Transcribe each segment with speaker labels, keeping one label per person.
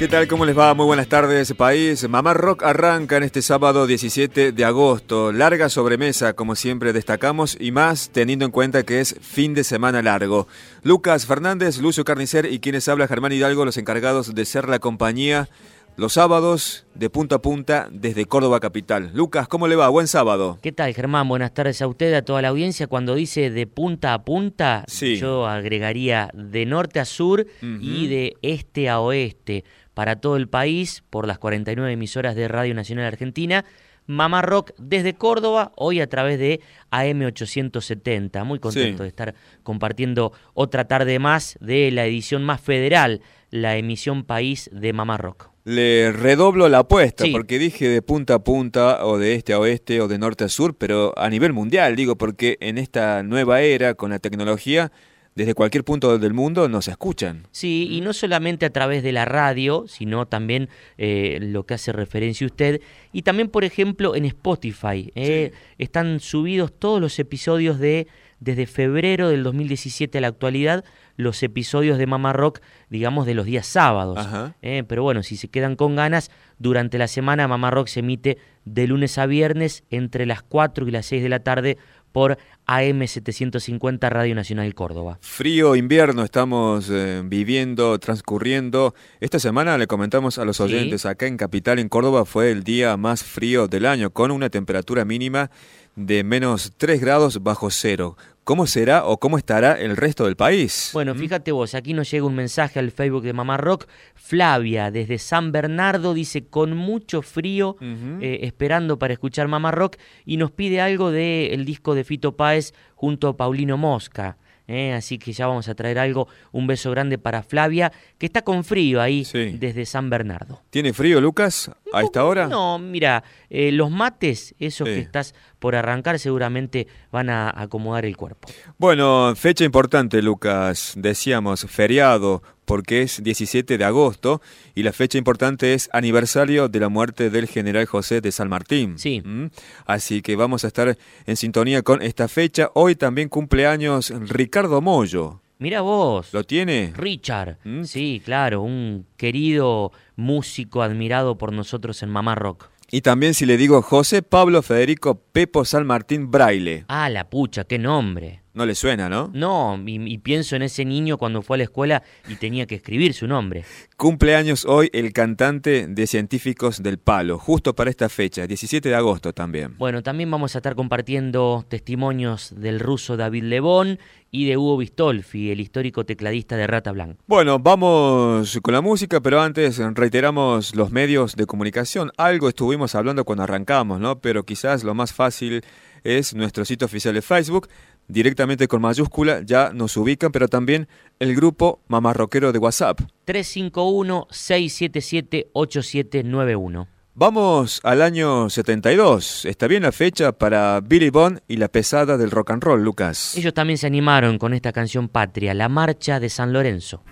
Speaker 1: ¿Qué tal? ¿Cómo les va? Muy buenas tardes, país. Mamá Rock arranca en este sábado 17 de agosto. Larga sobremesa, como siempre destacamos, y más teniendo en cuenta que es fin de semana largo. Lucas Fernández, Lucio Carnicer y quienes habla Germán Hidalgo, los encargados de ser la compañía los sábados de punta a punta desde Córdoba Capital. Lucas, ¿cómo le va? Buen sábado.
Speaker 2: ¿Qué tal, Germán? Buenas tardes a usted, a toda la audiencia. Cuando dice de punta a punta, yo agregaría de norte a sur y de este a oeste para todo el país por las 49 emisoras de Radio Nacional Argentina. Mamá Rock desde Córdoba, hoy a través de AM870. Muy contento de estar compartiendo otra tarde más de la edición más federal, la emisión país de Mamá Rock.
Speaker 1: Le redoblo la apuesta, porque dije de punta a punta, o de este a oeste, o de norte a sur, pero a nivel mundial, digo, porque en esta nueva era, con la tecnología, desde cualquier punto del mundo nos escuchan.
Speaker 2: Sí, y no solamente a través de la radio, sino también eh, lo que hace referencia usted, y también, por ejemplo, en Spotify. Eh, están subidos todos los episodios de, desde febrero del 2017 a la actualidad, los episodios de Mama Rock, digamos, de los días sábados. Eh, pero bueno, si se quedan con ganas, durante la semana Mama Rock se emite de lunes a viernes entre las 4 y las 6 de la tarde por AM750 Radio Nacional Córdoba.
Speaker 1: Frío invierno estamos eh, viviendo, transcurriendo. Esta semana le comentamos a los oyentes, acá en Capital, en Córdoba, fue el día más frío del año, con una temperatura mínima de menos 3 grados bajo cero. ¿Cómo será o cómo estará el resto del país?
Speaker 2: Bueno, ¿Mm? fíjate vos, aquí nos llega un mensaje al Facebook de Mamá Rock. Flavia, desde San Bernardo, dice con mucho frío, eh, esperando para escuchar Mamá Rock, y nos pide algo del disco de Fito Páez junto a Paulino Mosca. ¿eh? así que ya vamos a traer algo. Un beso grande para Flavia, que está con frío ahí desde San Bernardo.
Speaker 1: ¿Tiene frío, Lucas, a esta hora?
Speaker 2: No, mira, eh, los mates, esos que estás por arrancar, seguramente van a acomodar el cuerpo.
Speaker 1: Bueno, fecha importante, Lucas. Decíamos, feriado, porque es 17 de agosto y la fecha importante es aniversario de la muerte del general José de San Martín.
Speaker 2: Sí.
Speaker 1: ¿Mm? Así que vamos a estar en sintonía con esta fecha. Hoy también cumpleaños Ricardo Mollo.
Speaker 2: Mira vos.
Speaker 1: ¿Lo tiene?
Speaker 2: Richard. ¿Mm? Sí, claro, un querido músico admirado por nosotros en Mamá Rock.
Speaker 1: Y también si le digo José Pablo Federico Pepo San Martín Braille.
Speaker 2: Ah, la pucha, qué nombre.
Speaker 1: No le suena, ¿no?
Speaker 2: No, y, pienso en ese niño cuando fue a la escuela y tenía que escribir su nombre.
Speaker 1: Cumpleaños hoy el cantante de Científicos del Palo, justo para esta fecha, 17 de agosto también.
Speaker 2: Bueno, también vamos a estar compartiendo testimonios del ruso David Lebón y de Hugo Bistolfi, el histórico tecladista de Rata Blanc.
Speaker 1: Bueno, vamos con la música, pero antes reiteramos los medios de comunicación. Algo estuvimos hablando cuando arrancamos, ¿no? Pero quizás lo más fácil es nuestro sitio oficial de Facebook directamente con mayúscula, ya nos ubican, pero también el grupo Mamarroquero de WhatsApp.
Speaker 2: 351-677-8791.
Speaker 1: Vamos al año 72. Está bien la fecha para Billy Bond y la pesada del rock and roll, Lucas.
Speaker 2: Ellos también se animaron con esta canción patria, La Marcha de San Lorenzo.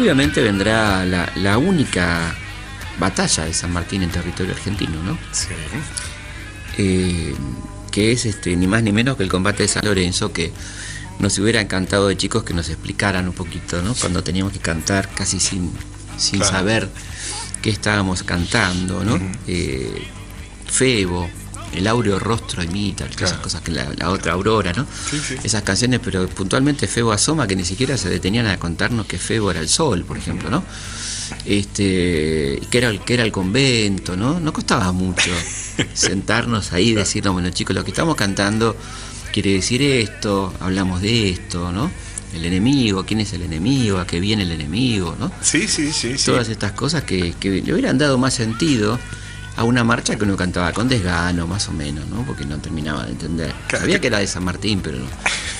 Speaker 3: Obviamente vendrá la, única batalla de San Martín en territorio argentino, ¿no? Sí. Eh, que es este, ni más ni menos que el combate de San Lorenzo, que nos hubiera encantado de chicos que nos explicaran un poquito, ¿no? Cuando teníamos que cantar casi sin, sin saber qué estábamos cantando, ¿no? Eh, Febo, el áureo rostro imita, esas cosas que la, otra Aurora, ¿no? Esas canciones, pero puntualmente Febo asoma que ni siquiera se detenían a contarnos que Febo era el sol, por ejemplo, ¿no? Este, que era el que era el convento, ¿no? No costaba mucho sentarnos ahí y decirnos, bueno chicos, lo que estamos cantando quiere decir esto, hablamos de esto, ¿no? El enemigo, quién es el enemigo, a qué viene el enemigo, ¿no?
Speaker 4: Sí, sí, sí.
Speaker 3: Todas estas cosas que, que le hubieran dado más sentido a una marcha que uno cantaba con desgano, más o menos, ¿no? Porque no terminaba de entender. Sabía que era de San Martín, pero no,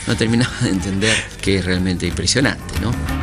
Speaker 3: no terminaba de entender que es realmente impresionante, ¿no?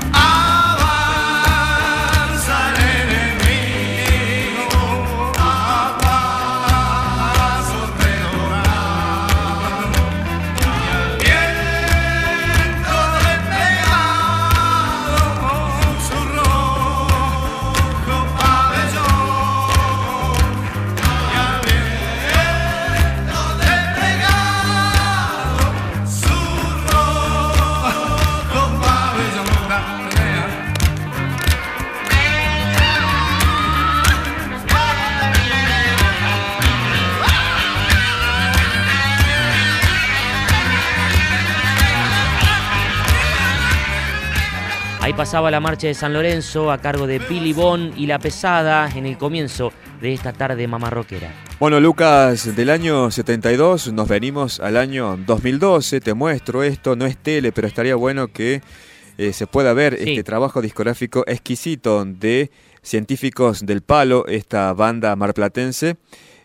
Speaker 2: Pasaba la marcha de San Lorenzo a cargo de Billy Bon y La Pesada en el comienzo de esta tarde mamarroquera.
Speaker 1: Bueno, Lucas, del año 72 nos venimos al año 2012. Te muestro esto, no es tele, pero estaría bueno que eh, se pueda ver este trabajo discográfico exquisito de científicos del palo, esta banda marplatense.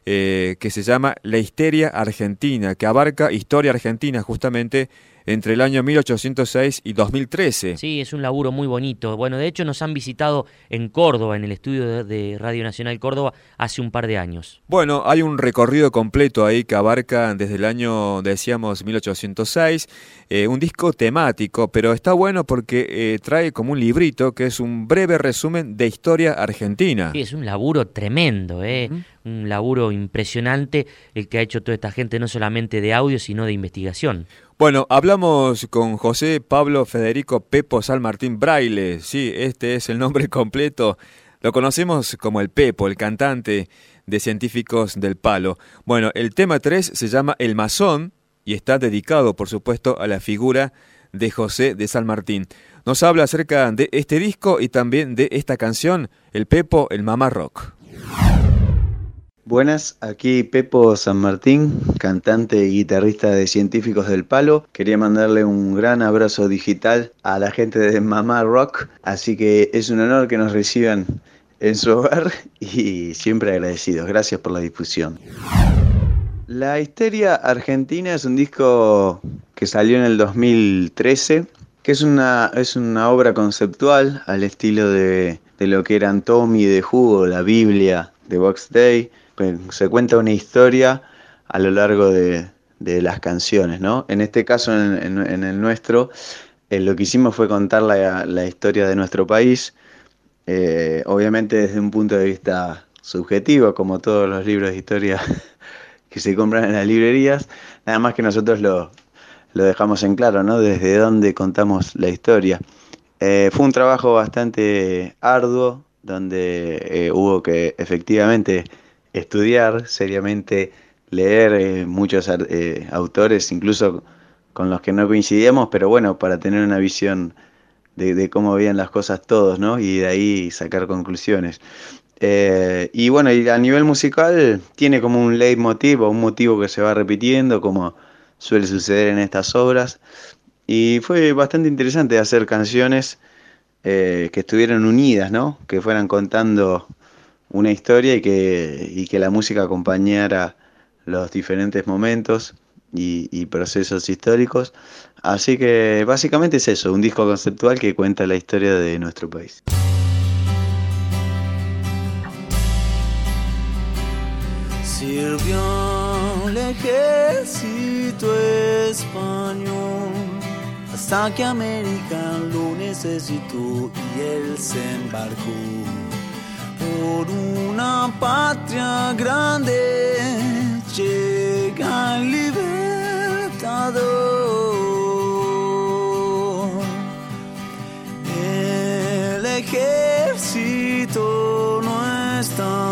Speaker 1: Eh, que se llama La Histeria Argentina, que abarca historia argentina justamente entre el año 1806 y 2013.
Speaker 2: Sí, es un laburo muy bonito. Bueno, de hecho nos han visitado en Córdoba, en el estudio de Radio Nacional Córdoba, hace un par de años.
Speaker 1: Bueno, hay un recorrido completo ahí que abarca desde el año, decíamos, 1806, eh, un disco temático, pero está bueno porque eh, trae como un librito que es un breve resumen de historia argentina.
Speaker 2: Sí, es un laburo tremendo, ¿eh? un laburo impresionante el que ha hecho toda esta gente, no solamente de audio, sino de investigación.
Speaker 1: Bueno, hablamos con José Pablo Federico Pepo San Martín Braille. Sí, este es el nombre completo. Lo conocemos como el Pepo, el cantante de Científicos del Palo. Bueno, el tema 3 se llama El Masón y está dedicado, por supuesto, a la figura de José de San Martín. Nos habla acerca de este disco y también de esta canción, El Pepo, el Mamá Rock.
Speaker 5: Buenas, aquí Pepo San Martín, cantante y guitarrista de Científicos del Palo. Quería mandarle un gran abrazo digital a la gente de Mamá Rock, así que es un honor que nos reciban en su hogar y siempre agradecidos. Gracias por la difusión. La Histeria Argentina es un disco que salió en el 2013, que es una, es una obra conceptual al estilo de, de lo que eran Tommy de Jugo, la Biblia de Box Day se cuenta una historia a lo largo de, las canciones, ¿no? En este caso, en, el nuestro, eh, lo que hicimos fue contar la, historia de nuestro país, eh, obviamente desde un punto de vista subjetivo, como todos los libros de historia que se compran en las librerías, nada más que nosotros lo, dejamos en claro, ¿no? Desde dónde contamos la historia. Eh, fue un trabajo bastante arduo, donde hubo que efectivamente estudiar seriamente, leer eh, muchos eh, autores, incluso con los que no coincidíamos, pero bueno, para tener una visión de, cómo veían las cosas todos, ¿no? Y de ahí sacar conclusiones. Eh, y bueno, y a nivel musical tiene como un leitmotiv un motivo que se va repitiendo, como suele suceder en estas obras. Y fue bastante interesante hacer canciones que estuvieran unidas, ¿no? Que fueran contando una historia y que, y que la música acompañara los diferentes momentos y, procesos históricos. Así que básicamente es eso, un disco conceptual que cuenta la historia de nuestro país.
Speaker 6: Sirvió el ejército español
Speaker 4: hasta que América lo necesitó y él se embarcó por una patria grande llega el el ejército no está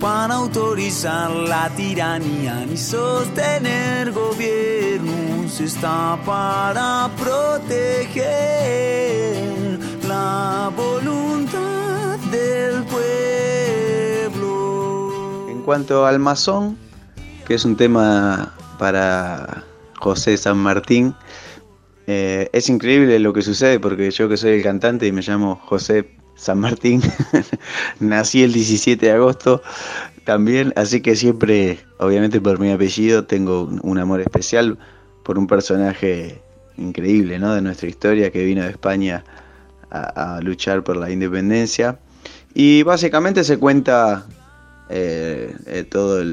Speaker 4: para autorizar la tiranía ni sostener gobiernos, está para proteger la voluntad del
Speaker 5: cuanto al masón, que es un tema para José San Martín, eh, es increíble lo que sucede porque yo que soy el cantante y me llamo José San Martín. Nací el 17 de agosto también, así que siempre, obviamente por mi apellido, tengo un amor especial por un personaje increíble ¿no? de nuestra historia que vino de España a, luchar por la independencia. Y básicamente se cuenta eh, eh, todos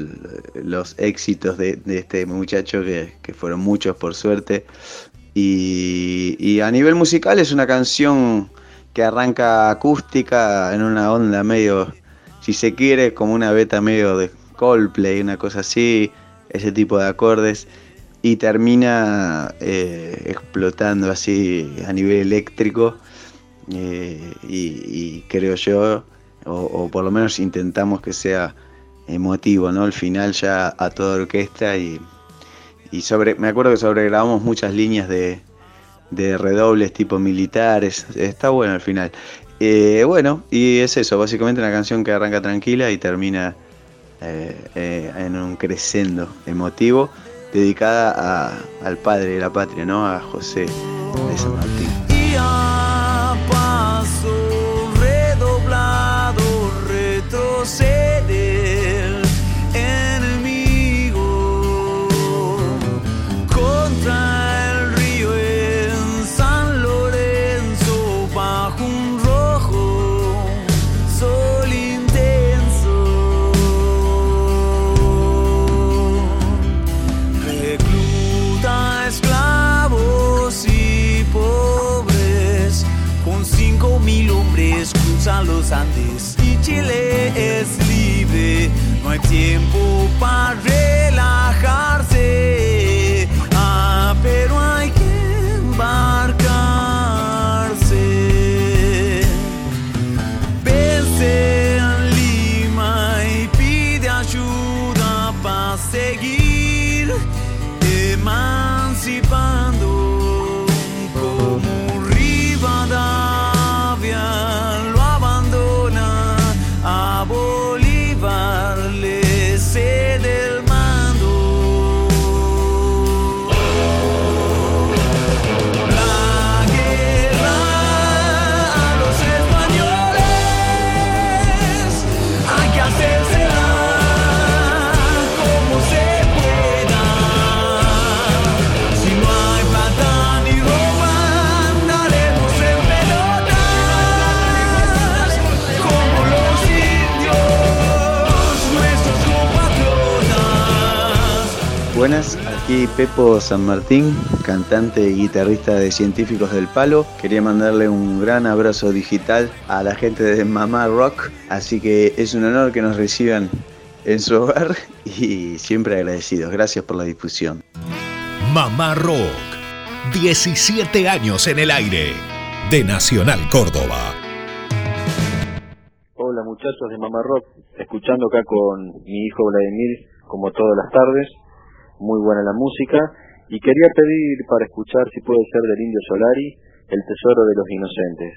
Speaker 5: los éxitos de, este muchacho, que, fueron muchos por suerte. y a nivel musical es una canción que arranca acústica en una onda medio, si se quiere, como una beta medio de Coldplay, una cosa así, ese tipo de acordes, y termina eh, explotando así a nivel eléctrico, y, creo yo, o, por lo menos intentamos que sea emotivo, ¿no? Al final ya a toda orquesta y, y sobre, me acuerdo que sobregrabamos muchas líneas de, de redobles tipo militares. Está bueno al final. Eh, bueno, y es eso, básicamente una canción que arranca tranquila y termina eh, eh, en un crescendo emotivo dedicada al padre de la patria, ¿no? A José de San Martín.
Speaker 4: San Martín, cantante y guitarrista de Científicos del Palo. Quería mandarle un gran abrazo digital a la gente de Mamá Rock, así que es un honor que nos reciban en su hogar y siempre agradecidos. Gracias por la difusión.
Speaker 7: Mamá Rock, 17 años en el aire, de Nacional Córdoba.
Speaker 6: Hola muchachos de Mamá Rock, escuchando acá con mi hijo Vladimir como todas las tardes muy buena la música, y quería pedir para escuchar si puede ser del Indio Solari, El Tesoro de los Inocentes.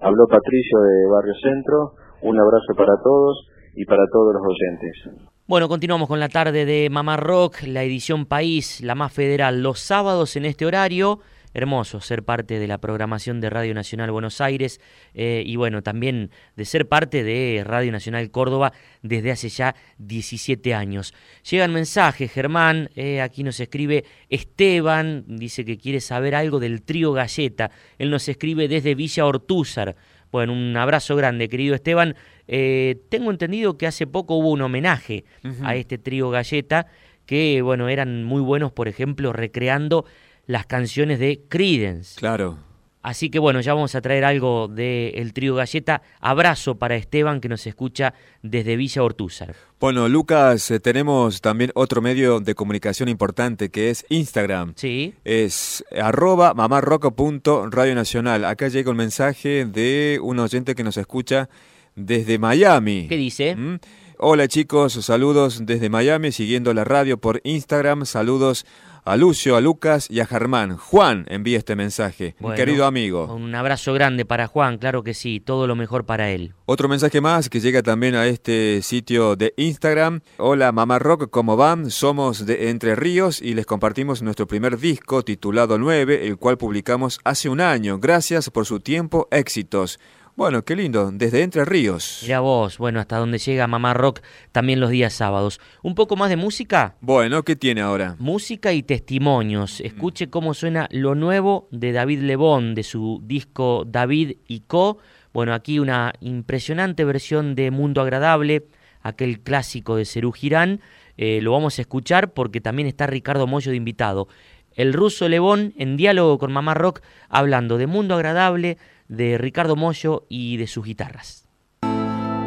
Speaker 6: Habló Patricio de Barrio Centro, un abrazo para todos y para todos los oyentes.
Speaker 2: Bueno, continuamos con la tarde de Mamá Rock, la edición País, la más federal, los sábados en este horario hermoso ser parte de la programación de Radio Nacional Buenos Aires eh, y bueno, también de ser parte de Radio Nacional Córdoba desde hace ya 17 años. Llegan mensajes, Germán, eh, aquí nos escribe Esteban, dice que quiere saber algo del trío Galleta, él nos escribe desde Villa Ortúzar. Bueno, un abrazo grande, querido Esteban. Eh, tengo entendido que hace poco hubo un homenaje a este trío Galleta, que bueno, eran muy buenos, por ejemplo, recreando las canciones de Credence.
Speaker 1: Claro.
Speaker 2: Así que bueno, ya vamos a traer algo del trío Galleta. Abrazo para Esteban que nos escucha desde Villa Ortúzar.
Speaker 1: Bueno, Lucas, eh, tenemos también otro medio de comunicación importante que es Instagram.
Speaker 2: Sí.
Speaker 1: Es arroba mamarroco.radio nacional. Acá llega un mensaje de un oyente que nos escucha desde Miami.
Speaker 2: ¿Qué dice?
Speaker 1: ¿Mm? Hola chicos, saludos desde Miami, siguiendo la radio por Instagram. Saludos a Lucio, a Lucas y a Germán. Juan envía este mensaje, mi querido amigo.
Speaker 2: Un abrazo grande para Juan, claro que sí, todo lo mejor para él.
Speaker 1: Otro mensaje más que llega también a este sitio de Instagram. Hola Mamá Rock, ¿cómo van? Somos de Entre Ríos y les compartimos nuestro primer disco titulado 9, el cual publicamos hace un año. Gracias por su tiempo, éxitos. Bueno, qué lindo, desde Entre Ríos.
Speaker 2: Mira vos, bueno, hasta donde llega Mamá Rock también los días sábados. ¿Un poco más de música?
Speaker 1: Bueno, ¿qué tiene ahora?
Speaker 2: Música y testimonios. Escuche cómo suena lo nuevo de David Lebón, de su disco David y Co. Bueno, aquí una impresionante versión de Mundo Agradable, aquel clásico de Cerú Girán. Eh, lo vamos a escuchar porque también está Ricardo Mollo de invitado. El ruso Lebón en diálogo con Mamá Rock hablando de Mundo Agradable, de Ricardo Mollo y de sus guitarras.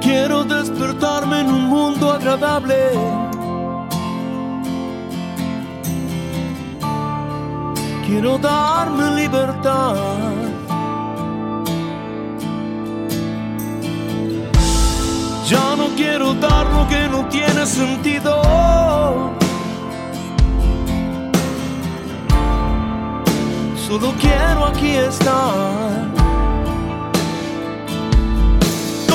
Speaker 8: Quiero despertarme en un mundo agradable. Quiero darme libertad. Ya no quiero dar lo que no tiene sentido. Solo quiero aquí estar.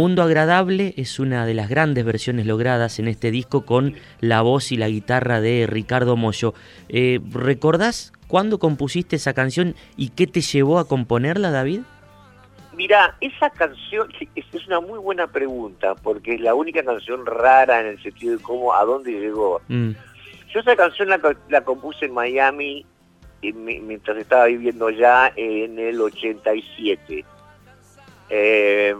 Speaker 2: Mundo Agradable es una de las grandes versiones logradas en este disco con la voz y la guitarra de Ricardo Mollo. Eh, ¿Recordás cuándo compusiste esa canción y qué te llevó a componerla, David?
Speaker 9: Mira, esa canción es una muy buena pregunta, porque es la única canción rara en el sentido de cómo, a dónde llegó. Mm. Yo esa canción la, compuse en Miami mientras estaba viviendo ya en el 87. Eh,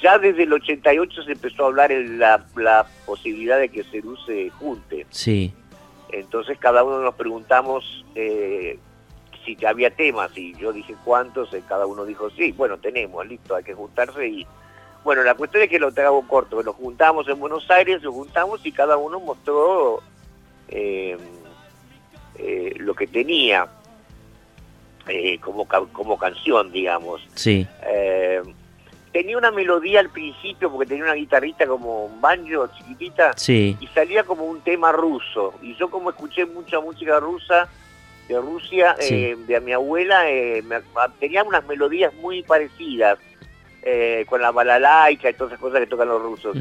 Speaker 9: ya desde el 88 se empezó a hablar la, posibilidad de que Cerú se junte.
Speaker 2: Sí.
Speaker 9: Entonces cada uno nos preguntamos eh, si había temas y yo dije cuántos, y cada uno dijo sí, bueno, tenemos, listo, hay que juntarse y... Bueno, la cuestión es que lo hago corto, nos juntamos en Buenos Aires, nos juntamos y cada uno mostró eh, eh, lo que tenía como, como canción, digamos.
Speaker 2: Sí
Speaker 9: tenía una melodía al principio porque tenía una guitarrita como un banjo chiquitita
Speaker 2: sí.
Speaker 9: y salía como un tema ruso. Y yo como escuché mucha música rusa de Rusia eh, de mi abuela eh, tenía unas melodías muy parecidas eh, con la balalaica y todas esas cosas que tocan los rusos.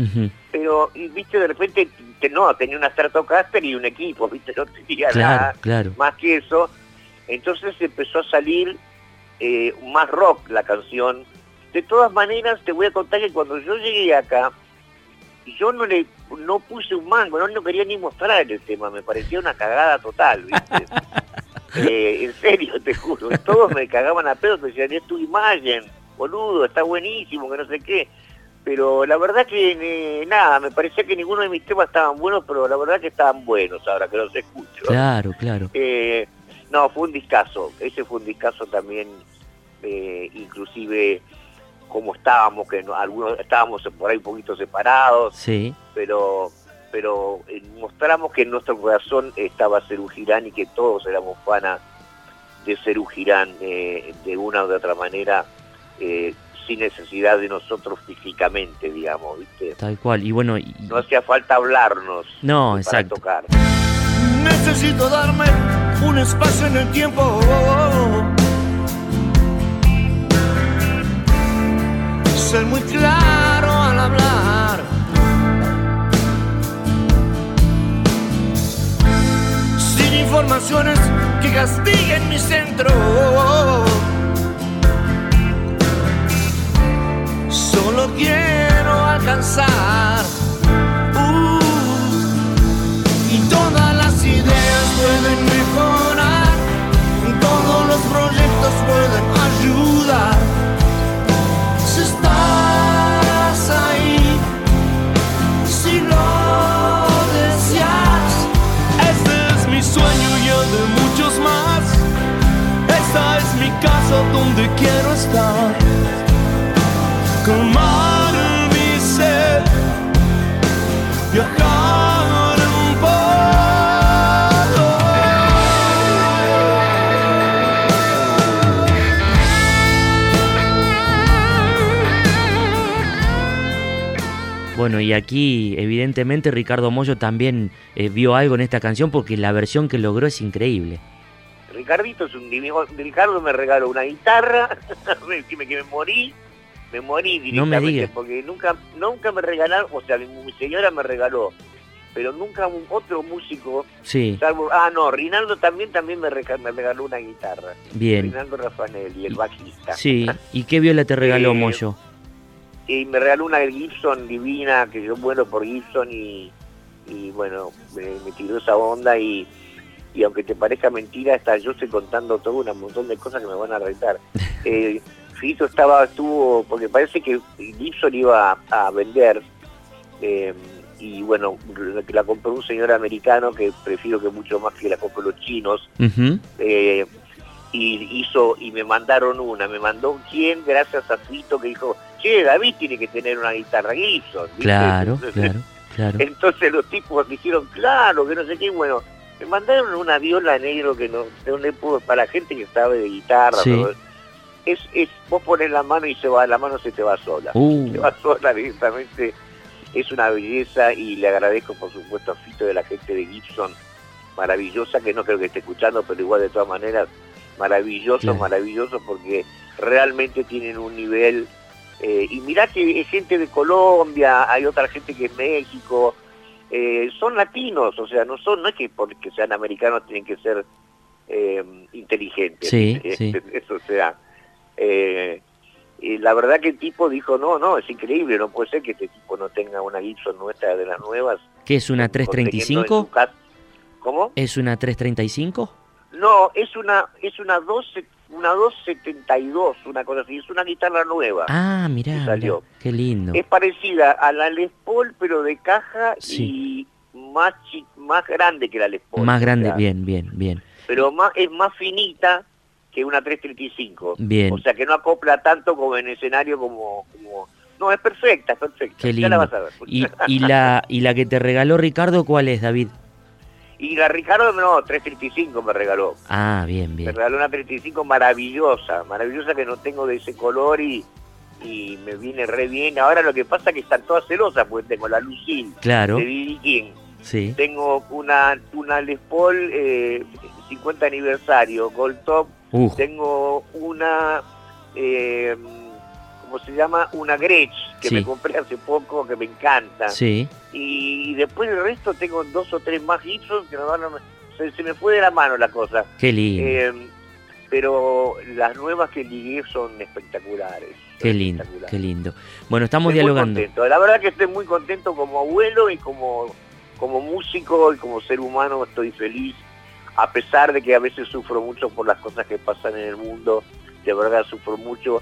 Speaker 9: Pero y, viste de repente no tenía una Stratocaster y un equipo viste no tenía nada más que eso. Entonces empezó a salir más rock la canción de todas maneras, te voy a contar que cuando yo llegué acá, yo no le no puse un mango, no, no quería ni mostrar el tema, me parecía una cagada total, ¿viste? Eh, en serio, te juro, todos me cagaban a pedos, me decían, es tu imagen, boludo, está buenísimo, que no sé qué. Pero la verdad que eh, nada, me parecía que ninguno de mis temas estaban buenos, pero la verdad que estaban buenos ahora que los escucho.
Speaker 2: Claro, claro.
Speaker 9: Eh, no, fue un discazo, ese fue un discazo también, inclusive como estábamos, que algunos estábamos por ahí un poquito separados,
Speaker 2: sí.
Speaker 9: pero pero eh, mostramos que en nuestro corazón estaba Cerú Girán y que todos éramos fanas de Cerú Girán eh, de una u de otra manera, eh, sin necesidad de nosotros físicamente, digamos, ¿viste?
Speaker 2: Tal cual, y bueno...
Speaker 9: No hacía falta hablarnos
Speaker 2: no, para exacto.
Speaker 9: tocar.
Speaker 8: Necesito darme un espacio en el tiempo ser muy claro al hablar. informaciones que castiguen mi centro. Solo quiero alcanzar. Uh, y todas las ideas pueden mejorar. Todos los proyectos pueden ayudar. Casa donde quiero estar. Calmar mi sed, viajar
Speaker 2: Bueno, y aquí evidentemente Ricardo Mollo también eh, vio algo en esta canción porque la versión que logró es increíble.
Speaker 9: Ricardito es un divino. Ricardo me regaló una guitarra, me, que me morí, me morí directamente,
Speaker 2: No me diga.
Speaker 9: porque nunca, nunca me regalaron, o sea, mi, señora me regaló, pero nunca un otro músico,
Speaker 2: Sí,
Speaker 9: salvo, ah no, Rinaldo también también me, rega- me regaló una guitarra.
Speaker 2: bien.
Speaker 9: Rinaldo Raffanelli, el bajista.
Speaker 2: Sí, ¿y qué viola te regaló
Speaker 9: Eh,
Speaker 2: Mollo?
Speaker 9: Y me regaló una Gibson divina, que yo vuelo por Gibson y, y bueno, me, me tiró esa onda y, y aunque te parezca mentira, hasta yo estoy contando todo un montón de cosas que me van a retar. eh, Fito estaba, estuvo, porque parece que Gibson iba a, a vender eh, y bueno, que la compró un señor americano que prefiero que mucho más que la compro los chinos eh, y hizo y me mandaron una, me mandó quién gracias a Fito que dijo, che, David tiene que tener una guitarra Gibson. ¿viste?
Speaker 2: Claro,
Speaker 9: Entonces,
Speaker 2: claro, claro.
Speaker 9: Entonces los tipos dijeron, claro, que no sé qué, bueno, me mandaron una viola negro que no, le puedo, para la gente que sabe de guitarra, es, es, vos pones la mano y se va, la mano se te va sola.
Speaker 2: Uh,
Speaker 9: Se va sola directamente, es una belleza y le agradezco por supuesto a Fito de la gente de Gibson, maravillosa, que no creo que esté escuchando, pero igual de todas maneras, maravilloso,
Speaker 2: Claro.
Speaker 9: maravilloso, porque realmente tienen un nivel, eh, y mirá que es gente de Colombia, hay otra gente que es México, eh, son latinos, o sea, no son, no es que porque sean americanos tienen que ser eh, inteligentes,
Speaker 2: Sí,
Speaker 9: Eh,
Speaker 2: sí.
Speaker 9: eso o sea, eh, y la verdad que el tipo dijo, no, no, es increíble, no puede ser que este tipo no tenga una Gibson nuestra de las nuevas.
Speaker 2: ¿Qué es una
Speaker 9: conteniendo en
Speaker 2: 335?
Speaker 9: su casa. ¿Cómo?
Speaker 2: ¿Es una 335?
Speaker 9: No, es una es una 12, una 272, una cosa así, es una guitarra nueva.
Speaker 2: Ah, mirá,
Speaker 9: salió.
Speaker 2: qué lindo.
Speaker 9: Es parecida a la Les Paul, pero de caja
Speaker 2: Sí.
Speaker 9: y más chi- más grande que la Les Paul.
Speaker 2: Más
Speaker 9: o
Speaker 2: grande,
Speaker 9: sea,
Speaker 2: bien, bien, bien.
Speaker 9: Pero más es más finita que una 335.
Speaker 2: Bien.
Speaker 9: O sea que no acopla tanto como en escenario como, como... No, es perfecta, es perfecta.
Speaker 2: Qué
Speaker 9: Ya la
Speaker 2: lindo.
Speaker 9: vas a ver.
Speaker 2: Y, y la, y la que te regaló Ricardo, ¿cuál es, David?
Speaker 9: Y la Ricardo, no, 335 me regaló.
Speaker 2: Ah, bien,
Speaker 9: Me
Speaker 2: bien.
Speaker 9: regaló una 335 maravillosa, maravillosa que no tengo de ese color y, y me viene re bien. Ahora lo que pasa es que están todas celosas, porque tengo la Lucille
Speaker 2: Claro,
Speaker 9: de. King,
Speaker 2: sí.
Speaker 9: tengo una, una Les Paul eh, 50 aniversario, Gold Top,
Speaker 2: Uh,
Speaker 9: tengo una, eh, ¿cómo se llama? Una Gretsch que
Speaker 2: Sí.
Speaker 9: me compré hace poco, que me encanta.
Speaker 2: sí.
Speaker 9: Y, después del resto tengo dos o tres más Gibson que me van a- se, se me fue de la mano la cosa.
Speaker 2: Qué lindo,
Speaker 9: Eh, pero las nuevas que ligué son espectaculares.
Speaker 2: qué lindo,
Speaker 9: espectaculares.
Speaker 2: qué lindo. Bueno, estamos
Speaker 9: Estoy muy
Speaker 2: dialogando.
Speaker 9: contento. La verdad que estoy muy contento como abuelo y como, como músico y como ser humano estoy feliz, a pesar de que a veces sufro mucho por las cosas que pasan en el mundo, de verdad sufro mucho.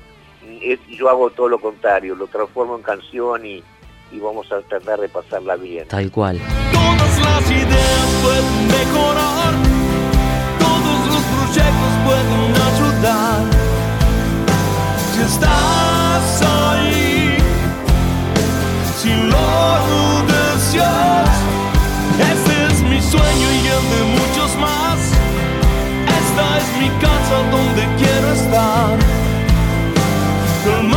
Speaker 9: Es- yo hago todo lo contrario, lo transformo en canción y, y vamos a tratar de pasarla bien.
Speaker 2: Tal cual.
Speaker 8: Todas las ideas pueden mejorar, todos los proyectos pueden ayudar. Si estás ahí, si lo deseas, este es mi sueño y el de muchos más. Esta es mi casa donde quiero estar. Calmar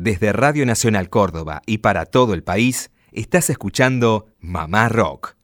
Speaker 10: Desde Radio Nacional Córdoba y para todo el país, estás escuchando Mamá Rock,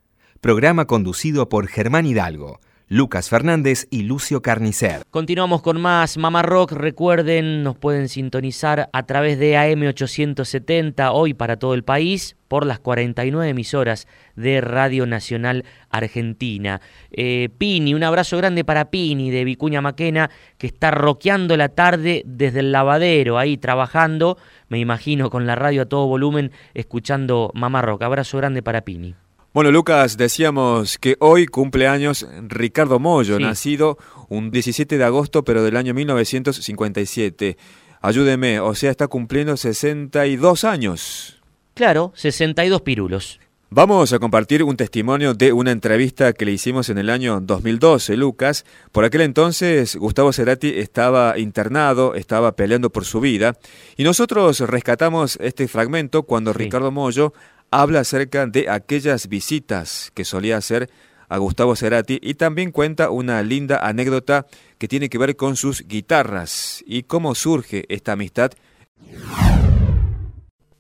Speaker 10: programa conducido por Germán Hidalgo, Lucas Fernández y Lucio Carnicer.
Speaker 2: Continuamos con más Mamá Rock. Recuerden, nos pueden sintonizar a través de AM870 hoy para todo el país por las 49 emisoras de Radio Nacional Argentina. Eh, Pini, un abrazo grande para Pini de Vicuña Maquena, que está roqueando la tarde desde el lavadero, ahí trabajando, me imagino, con la radio a todo volumen, escuchando Mamá Rock. Abrazo grande para Pini.
Speaker 1: Bueno, Lucas, decíamos que hoy cumple años Ricardo Mollo, nacido un 17 de agosto, pero del año 1957. Ayúdeme, o sea, está cumpliendo 62 años.
Speaker 2: Claro, 62 pirulos.
Speaker 1: Vamos a compartir un testimonio de una entrevista que le hicimos en el año 2012, Lucas. Por aquel entonces, Gustavo Cerati estaba internado, estaba peleando por su vida, y nosotros rescatamos este fragmento cuando Ricardo Mollo habla acerca de aquellas visitas que solía hacer a Gustavo Cerati y también cuenta una linda anécdota que tiene que ver con sus guitarras y cómo surge esta amistad.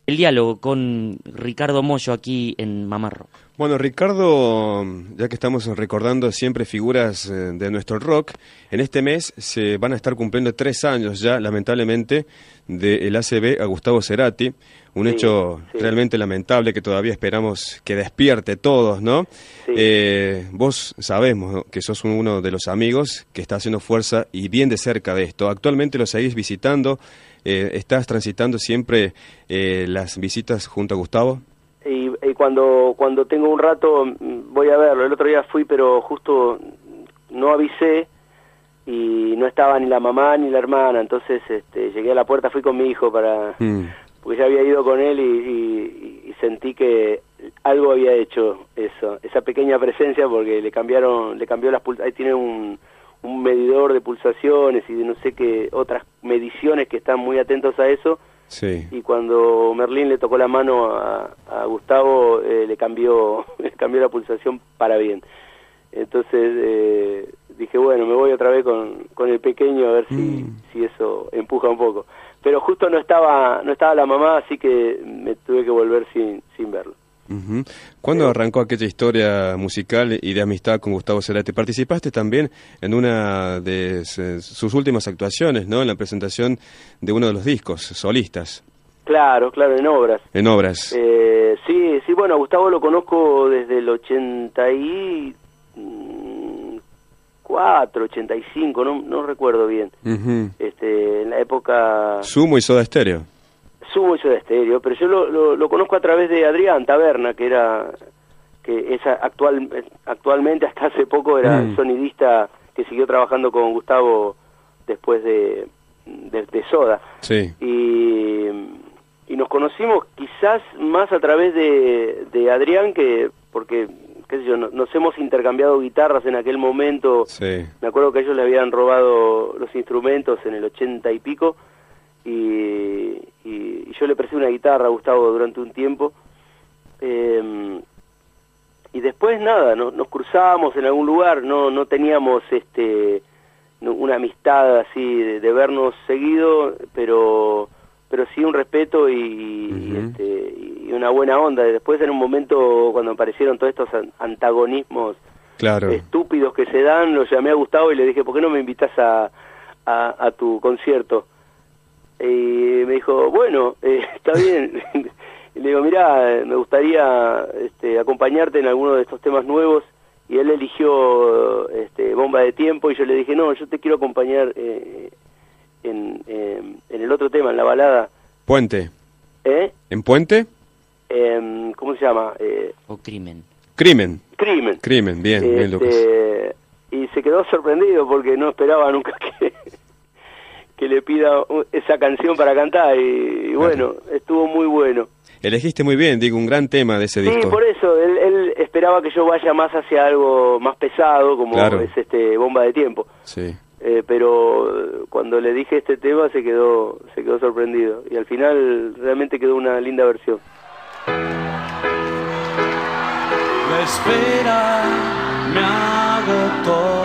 Speaker 2: El diálogo con Ricardo Mollo aquí en Mamarro.
Speaker 11: Bueno, Ricardo, ya que estamos recordando siempre figuras eh, de nuestro rock, en este mes se van a estar cumpliendo tres años ya, lamentablemente, del ACB a Gustavo Cerati, un hecho realmente lamentable que todavía esperamos que despierte todos, ¿no? Eh, vos sabemos que sos uno de los amigos que está haciendo fuerza y bien de cerca de esto. Actualmente lo seguís visitando, eh, estás transitando siempre eh, las visitas junto a Gustavo.
Speaker 12: Y, cuando cuando tengo un rato mm, voy a verlo. El otro día fui, pero justo no avisé y no estaba ni la mamá ni la hermana, entonces este, llegué a la puerta, fui con mi hijo para... Mm porque ya había ido con él y, sentí que algo había hecho eso, esa pequeña presencia porque le cambiaron, le cambió las ahí tiene un, un medidor de pulsaciones y de no sé qué otras mediciones que están muy atentos a eso. Sí. Y cuando Merlín le tocó la mano a, Gustavo, eh, le cambió le cambió la pulsación para bien. Entonces eh, dije, bueno, me voy otra vez con, con el pequeño a ver si, mm. si eso empuja un poco pero justo no estaba no estaba la mamá, así que me tuve que volver sin, sin verlo.
Speaker 11: ¿Cuándo arrancó aquella historia musical y de amistad con Gustavo Cerati? Participaste también en una de sus últimas actuaciones, ¿no? En la presentación de uno de los discos solistas.
Speaker 12: Claro, claro, en obras.
Speaker 11: En obras.
Speaker 12: Eh, sí, sí, bueno, Gustavo lo conozco desde el 80 y 84, 85, no, no recuerdo bien. este, en la época...
Speaker 11: Sumo y Soda Estéreo.
Speaker 12: Sumo y Soda Estéreo, pero yo lo, lo, conozco a través de Adrián Taberna, que era que es actual, actualmente hasta hace poco era mm. sonidista que siguió trabajando con Gustavo después de, de, Soda.
Speaker 11: Sí.
Speaker 12: Y, y nos conocimos quizás más a través de, de Adrián que porque qué sé yo, nos hemos intercambiado guitarras en aquel momento. Me acuerdo que ellos le habían robado los instrumentos en el ochenta y pico y, yo le presté una guitarra a Gustavo durante un tiempo. Em, y después nada, no, nos cruzábamos en algún lugar, no, no teníamos este una amistad así de vernos seguido, pero pero sí un respeto y, este, y, una buena onda. Después en un momento cuando aparecieron todos estos antagonismos estúpidos que se dan, lo llamé a Gustavo y le dije, ¿por qué no me invitas a, a, tu concierto? Y me dijo, bueno, eh, está bien. le digo, mira, me gustaría este, acompañarte en alguno de estos temas nuevos. Y él eligió este, Bomba de Tiempo y yo le dije, no, yo te quiero acompañar eh, en, en el otro tema, en la balada.
Speaker 11: Puente.
Speaker 12: ¿Eh?
Speaker 11: ¿En Puente?
Speaker 12: Em, ¿Cómo se llama?
Speaker 2: Eh, o Crimen.
Speaker 11: Crimen.
Speaker 12: Crimen.
Speaker 11: Crimen, bien, bien,
Speaker 12: este, Lucas. Y se quedó sorprendido porque no esperaba nunca que, que le pida esa canción para cantar y, bueno, estuvo muy bueno.
Speaker 11: Elegiste muy bien, digo, un gran tema de ese disco.
Speaker 12: Sí, por eso, él, esperaba que yo vaya más hacia algo más pesado, como es este Bomba de Tiempo.
Speaker 11: Sí.
Speaker 12: Eh, pero cuando le dije este tema se quedó se quedó sorprendido y al final realmente quedó una linda versión.
Speaker 8: La espera me agotó,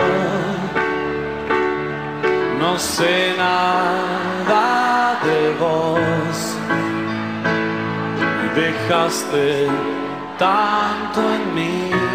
Speaker 8: no sé nada de vos. Dejaste tanto en mí.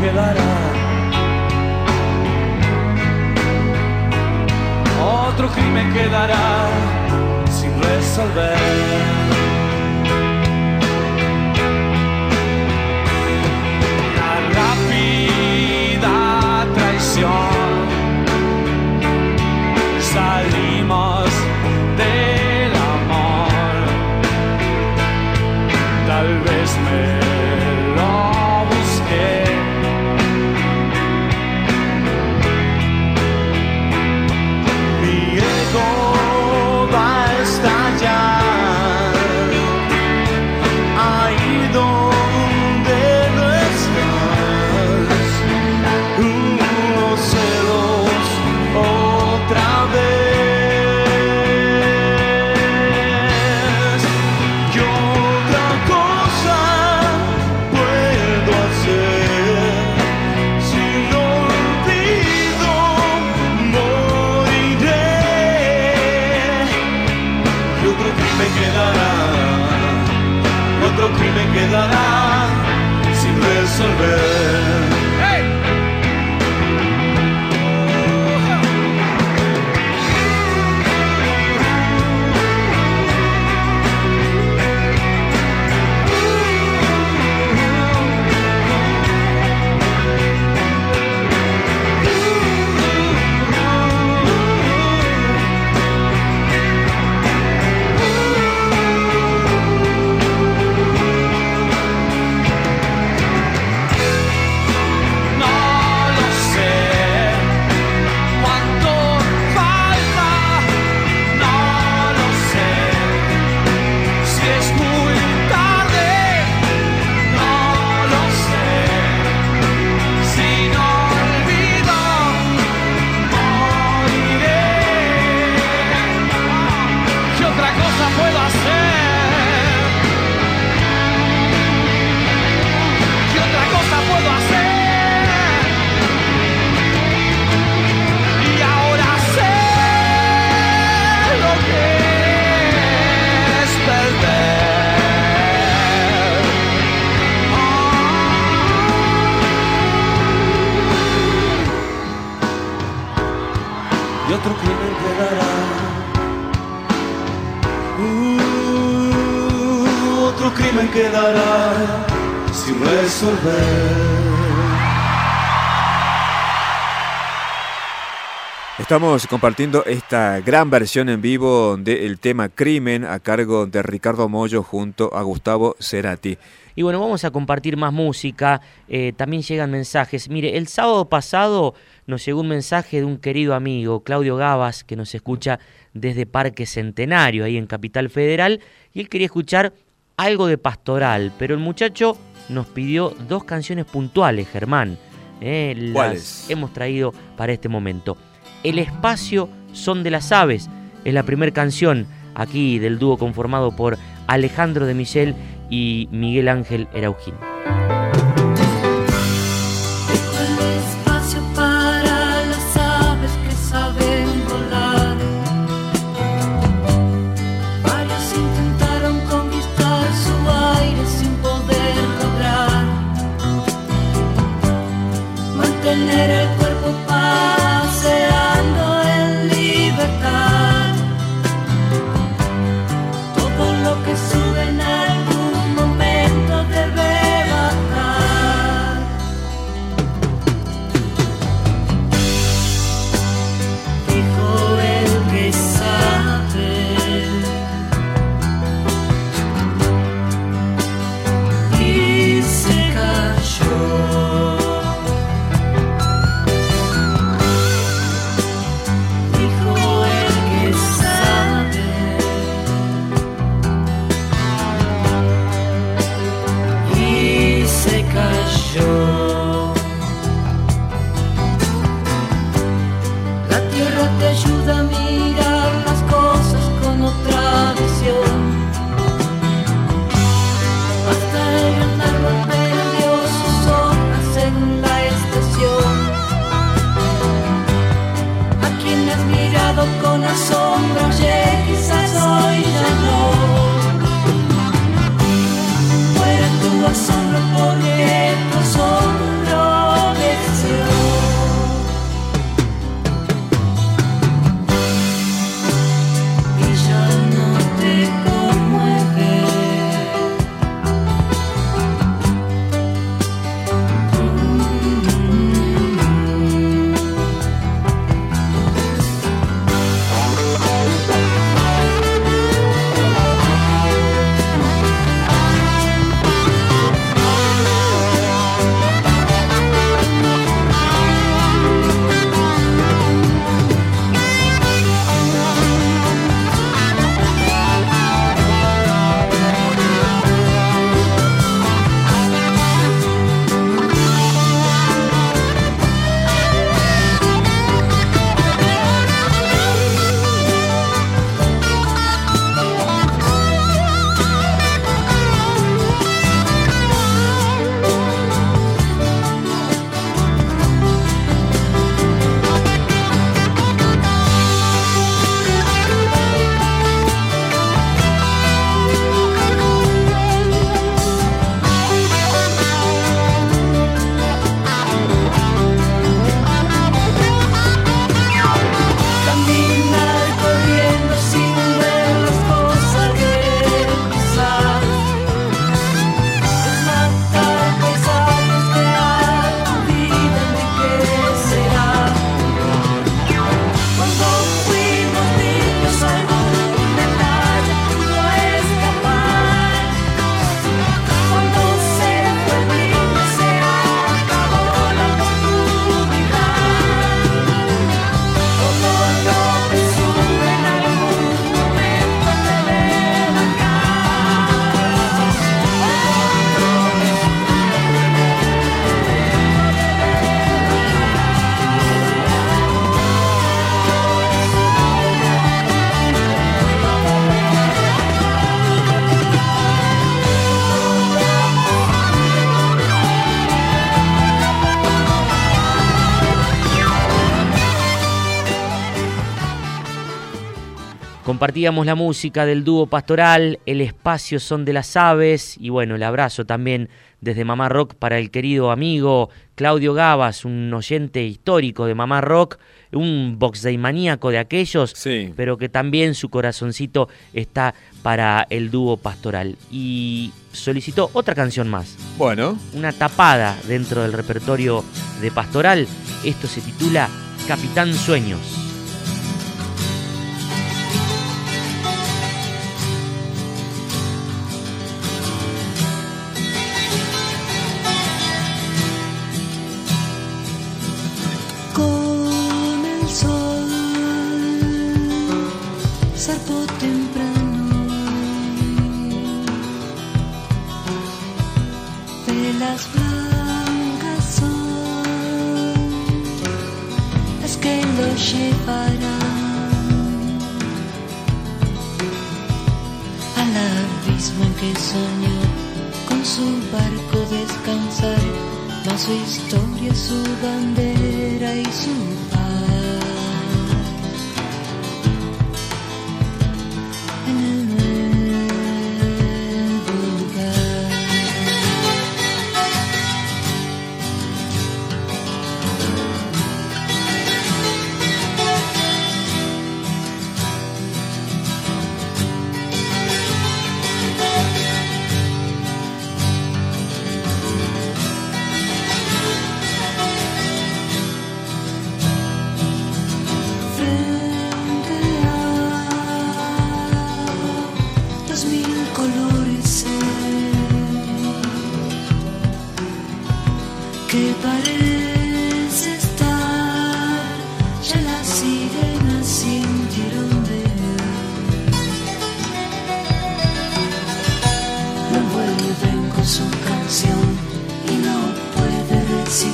Speaker 8: Quedará. Otro crimen quedará sin resolver. Sin resolver.
Speaker 1: Estamos compartiendo esta gran versión en vivo del tema Crimen a cargo de Ricardo Mollo junto a Gustavo Cerati.
Speaker 2: Y bueno, vamos a compartir más música, eh, también llegan mensajes. Mire, el sábado pasado nos llegó un mensaje de un querido amigo, Claudio Gabas, que nos escucha desde Parque Centenario, ahí en Capital Federal, y él quería escuchar algo de pastoral, pero el muchacho nos pidió dos canciones puntuales, Germán. eh, las
Speaker 1: ¿Cuáles?
Speaker 2: hemos traído para este momento. El espacio son de las aves, es la primera canción aquí del dúo conformado por Alejandro de Michel y Miguel Ángel Eraujín.
Speaker 13: joy.
Speaker 2: Compartíamos la música del dúo pastoral, el espacio son de las aves y bueno, el abrazo también desde Mamá Rock para el querido amigo Claudio Gabas, un oyente histórico de Mamá Rock, un boxday maníaco de aquellos, pero que también su corazoncito está para el dúo pastoral. Y solicitó otra canción más.
Speaker 1: Bueno.
Speaker 2: Una tapada dentro del repertorio de pastoral. Esto se titula Capitán Sueños.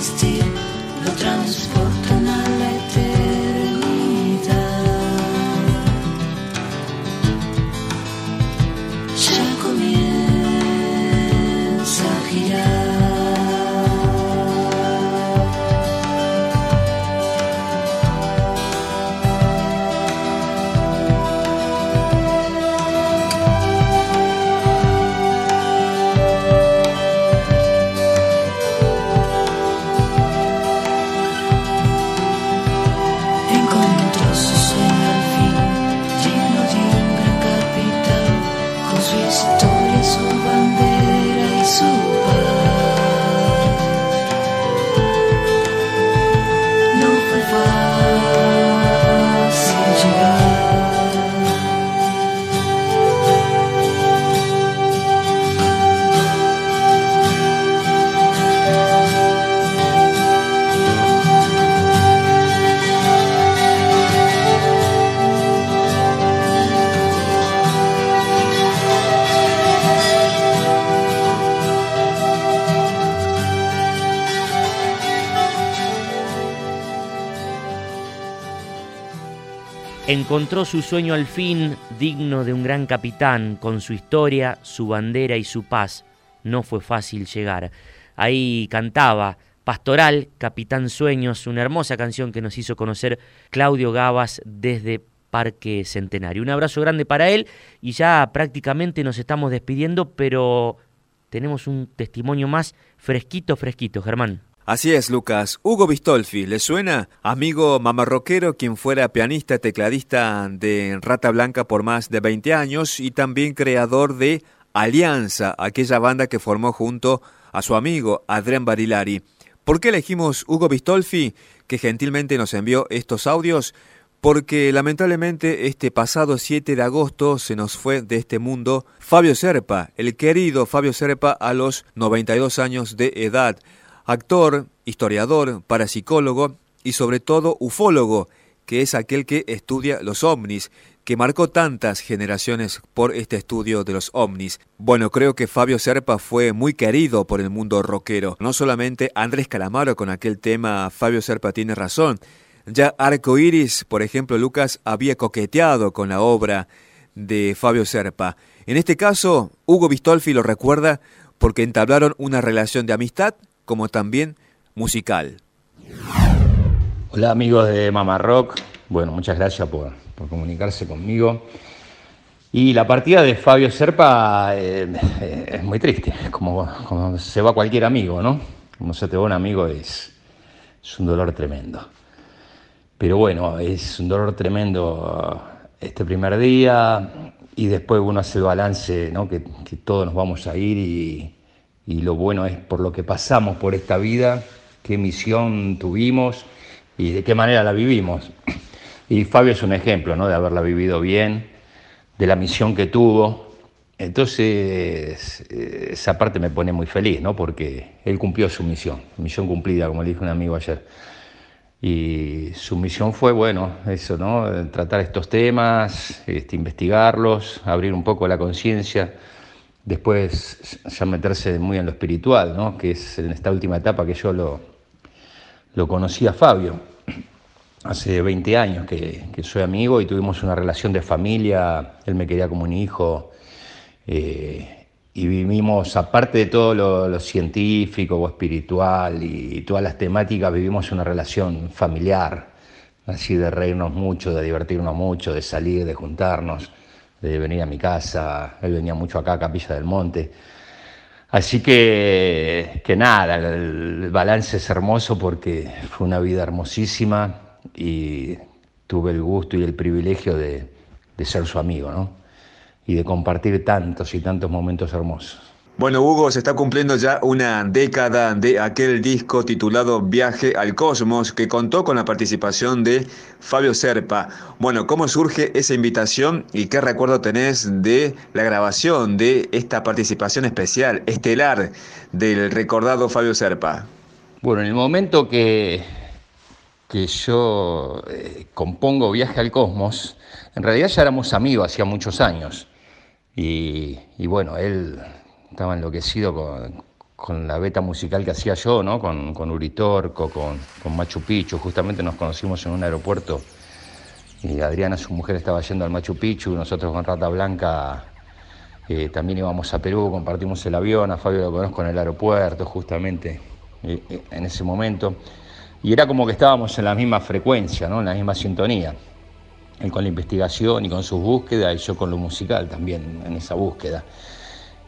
Speaker 2: existir lo transforma. Encontró su sueño al fin, digno de un gran capitán, con su historia, su bandera y su paz. No fue fácil llegar. Ahí cantaba Pastoral, Capitán Sueños, una hermosa canción que nos hizo conocer Claudio Gabas desde Parque Centenario. Un abrazo grande para él y ya prácticamente nos estamos despidiendo, pero tenemos un testimonio más fresquito, fresquito, Germán.
Speaker 1: Así es, Lucas. Hugo Bistolfi, ¿le suena? Amigo mamarroquero, quien fuera pianista, tecladista de Rata Blanca por más de 20 años y también creador de Alianza, aquella banda que formó junto a su amigo Adrián Barilari. ¿Por qué elegimos Hugo Bistolfi, que gentilmente nos envió estos audios? Porque lamentablemente este pasado 7 de agosto se nos fue de este mundo Fabio Serpa, el querido Fabio Serpa a los 92 años de edad actor, historiador, parapsicólogo y sobre todo ufólogo, que es aquel que estudia los ovnis, que marcó tantas generaciones por este estudio de los ovnis. Bueno, creo que Fabio Serpa fue muy querido por el mundo rockero. No solamente Andrés Calamaro con aquel tema Fabio Serpa tiene razón. Ya Arco Iris, por ejemplo, Lucas había coqueteado con la obra de Fabio Serpa. En este caso, Hugo Bistolfi lo recuerda porque entablaron una relación de amistad como también musical.
Speaker 14: Hola amigos de Mama Rock, bueno, muchas gracias por, comunicarse conmigo. Y la partida de Fabio Serpa eh, es muy triste, como, como, se va cualquier amigo, ¿no? Como se te va un amigo es, es un dolor tremendo. Pero bueno, es un dolor tremendo este primer día y después uno hace el balance, ¿no? que todos nos vamos a ir y, y lo bueno es por lo que pasamos por esta vida, qué misión tuvimos y de qué manera la vivimos. Y Fabio es un ejemplo ¿no? de haberla vivido bien, de la misión que tuvo. Entonces, esa parte me pone muy feliz, ¿no? porque él cumplió su misión, misión cumplida, como le dijo un amigo ayer. Y su misión fue, bueno, eso, ¿no? Tratar estos temas, este, investigarlos, abrir un poco la conciencia después ya meterse muy en lo espiritual, ¿no? que es en esta última etapa que yo lo, lo conocí a Fabio. Hace 20 años que, soy amigo y tuvimos una relación de familia, él me quería como un hijo, eh, y vivimos, aparte de todo lo, científico o espiritual y, todas las temáticas, vivimos una relación familiar, así de reírnos mucho, de divertirnos mucho, de salir, de juntarnos de venir a mi casa, él venía mucho acá a Capilla del Monte. Así que, que nada, el balance es hermoso porque fue una vida hermosísima y tuve el gusto y el privilegio de, de ser su amigo, ¿no? Y de compartir tantos y tantos momentos hermosos.
Speaker 1: Bueno, Hugo, se está cumpliendo ya una década de aquel disco titulado Viaje al Cosmos, que contó con la participación de Fabio Serpa. Bueno, ¿cómo surge esa invitación y qué recuerdo tenés de la grabación de esta participación especial, estelar, del recordado Fabio Serpa?
Speaker 14: Bueno, en el momento que, que yo eh, compongo Viaje al Cosmos, en realidad ya éramos amigos hacía muchos años. y bueno, él estaba enloquecido con, la beta musical que hacía yo, ¿no? Con, con Uritorco, con, con, Machu Picchu. Justamente nos conocimos en un aeropuerto y Adriana, su mujer, estaba yendo al Machu Picchu. Nosotros con Rata Blanca eh, también íbamos a Perú, compartimos el avión. A Fabio lo conozco en el aeropuerto, justamente eh, eh, en ese momento. Y era como que estábamos en la misma frecuencia, ¿no? en la misma sintonía. Él con la investigación y con sus búsquedas, y yo con lo musical también en esa búsqueda.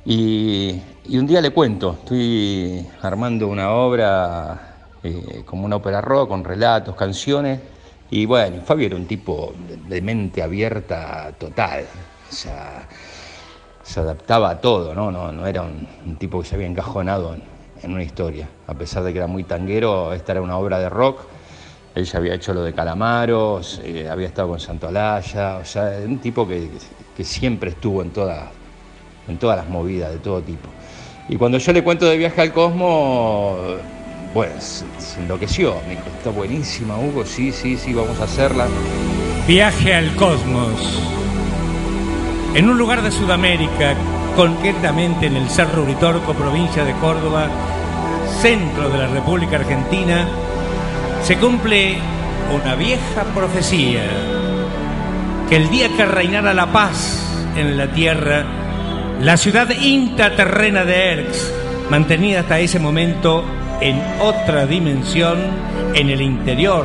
Speaker 14: Y, un día le cuento, estoy armando una obra eh, como una ópera rock, con relatos, canciones, y bueno, Fabio era un tipo de mente abierta total, o sea, se adaptaba a todo, ¿no? No, era un, tipo que se había encajonado en, una historia, a pesar de que era muy tanguero, esta era una obra de rock, él ya había hecho lo de Calamaros, eh, había estado con Santo Alaya, o sea, un tipo que, que siempre estuvo en todas en todas las movidas de todo tipo. Y cuando yo le cuento de viaje al cosmos, pues se enloqueció. Me dijo, está buenísima, Hugo, sí, sí, sí, vamos a hacerla.
Speaker 15: Viaje al cosmos. En un lugar de Sudamérica, concretamente en el Cerro Uritorco, provincia de Córdoba, centro de la República Argentina, se cumple una vieja profecía, que el día que reinara la paz en la tierra, la ciudad intraterrena de Erx, mantenida hasta ese momento en otra dimensión, en el interior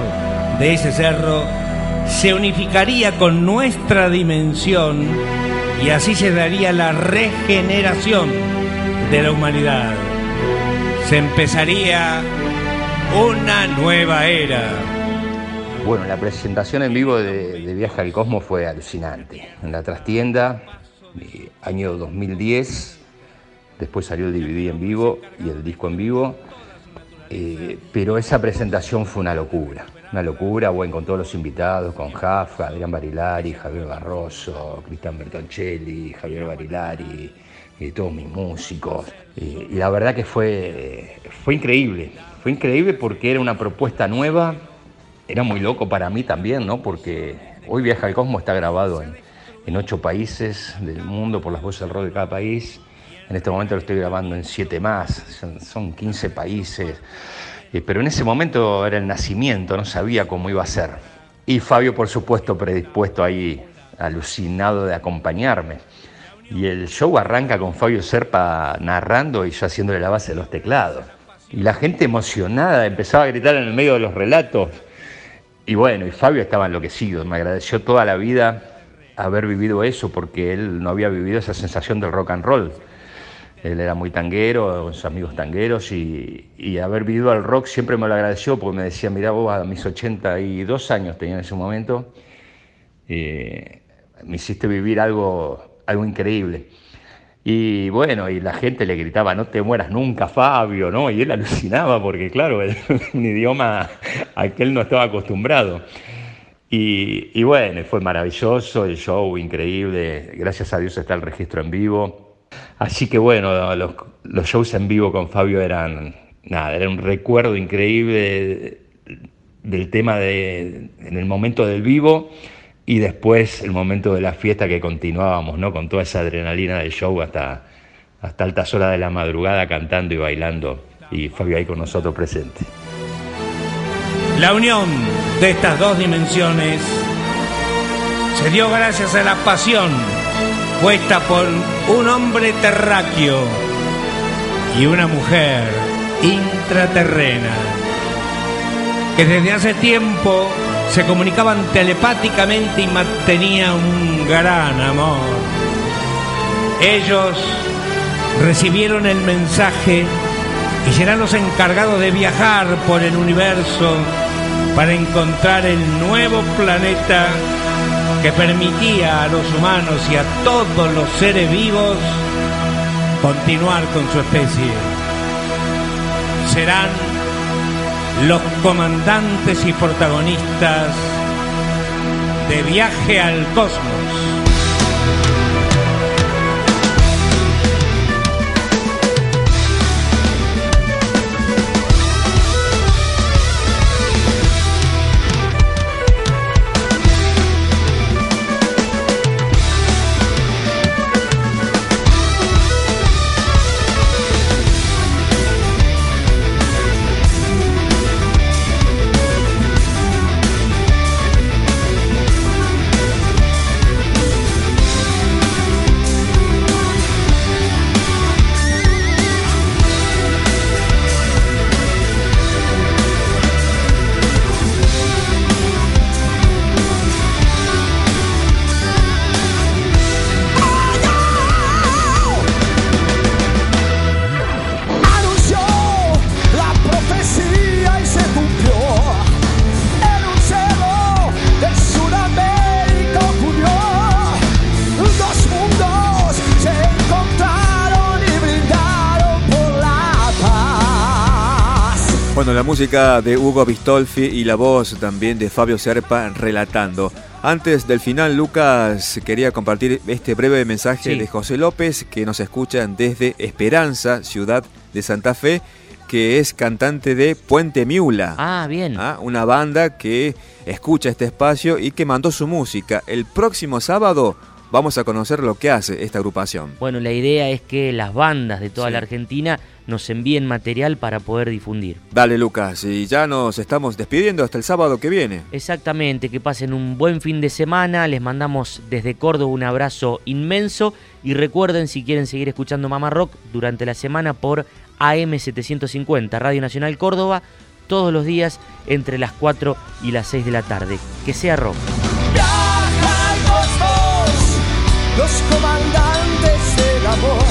Speaker 15: de ese cerro, se unificaría con nuestra dimensión y así se daría la regeneración de la humanidad. Se empezaría una nueva era.
Speaker 14: Bueno, la presentación en vivo de, de Viaje al Cosmos fue alucinante. En la trastienda año 2010, después salió el DVD en vivo y el disco en vivo, eh, pero esa presentación fue una locura, una locura, bueno, con todos los invitados, con Jaffa, Adrián Barilari, Javier Barroso, Cristian Bertoncelli, Javier Barilari, y todos mis músicos, y la verdad que fue, fue increíble, fue increíble porque era una propuesta nueva, era muy loco para mí también, ¿no? Porque hoy Viaja al Cosmos está grabado en, en ocho países del mundo por las voces del rock de cada país. En este momento lo estoy grabando en siete más, son, 15 países. Eh, pero en ese momento era el nacimiento, no sabía cómo iba a ser. Y Fabio, por supuesto, predispuesto ahí, alucinado de acompañarme. Y el show arranca con Fabio Serpa narrando y yo haciéndole la base de los teclados. Y la gente emocionada empezaba a gritar en el medio de los relatos y bueno, y Fabio estaba enloquecido, me agradeció toda la vida haber vivido eso porque él no había vivido esa sensación del rock and roll. Él era muy tanguero, sus amigos tangueros y, haber vivido al rock siempre me lo agradeció porque me decía, mira vos a mis 82 años tenía en ese momento, eh, me hiciste vivir algo, algo increíble. Y bueno, y la gente le gritaba, no te mueras nunca, Fabio, ¿no? Y él alucinaba porque, claro, es un idioma al que él no estaba acostumbrado. Y, bueno, fue maravilloso, el show increíble, gracias a Dios está el registro en vivo. Así que bueno, los, shows en vivo con Fabio eran, nada, era un recuerdo increíble del tema de, en el momento del vivo y después el momento de la fiesta que continuábamos, ¿no? Con toda esa adrenalina del show hasta, hasta altas horas de la madrugada cantando y bailando y Fabio ahí con nosotros presente.
Speaker 15: La unión de estas dos dimensiones se dio gracias a la pasión puesta por un hombre terráqueo y una mujer intraterrena que desde hace tiempo se comunicaban telepáticamente y mantenían un gran amor. Ellos recibieron el mensaje y serán los encargados de viajar por el universo para encontrar el nuevo planeta que permitía a los humanos y a todos los seres vivos continuar con su especie. Serán los comandantes y protagonistas de Viaje al Cosmos.
Speaker 1: La música de Hugo Bistolfi y la voz también de Fabio Serpa relatando. Antes del final, Lucas quería compartir este breve mensaje de José López, que nos escuchan desde Esperanza, ciudad de Santa Fe, que es cantante de Puente Miula.
Speaker 2: Ah, bien.
Speaker 1: Ah, una banda que escucha este espacio y que mandó su música. El próximo sábado vamos a conocer lo que hace esta agrupación.
Speaker 2: Bueno, la idea es que las bandas de toda la Argentina nos envíen material para poder difundir.
Speaker 1: Dale Lucas, y ya nos estamos despidiendo hasta el sábado que viene.
Speaker 2: Exactamente, que pasen un buen fin de semana, les mandamos desde Córdoba un abrazo inmenso y recuerden si quieren seguir escuchando Mamá Rock durante la semana por AM750, Radio Nacional Córdoba, todos los días entre las 4 y las 6 de la tarde. Que sea rock.
Speaker 7: los comandantes del amor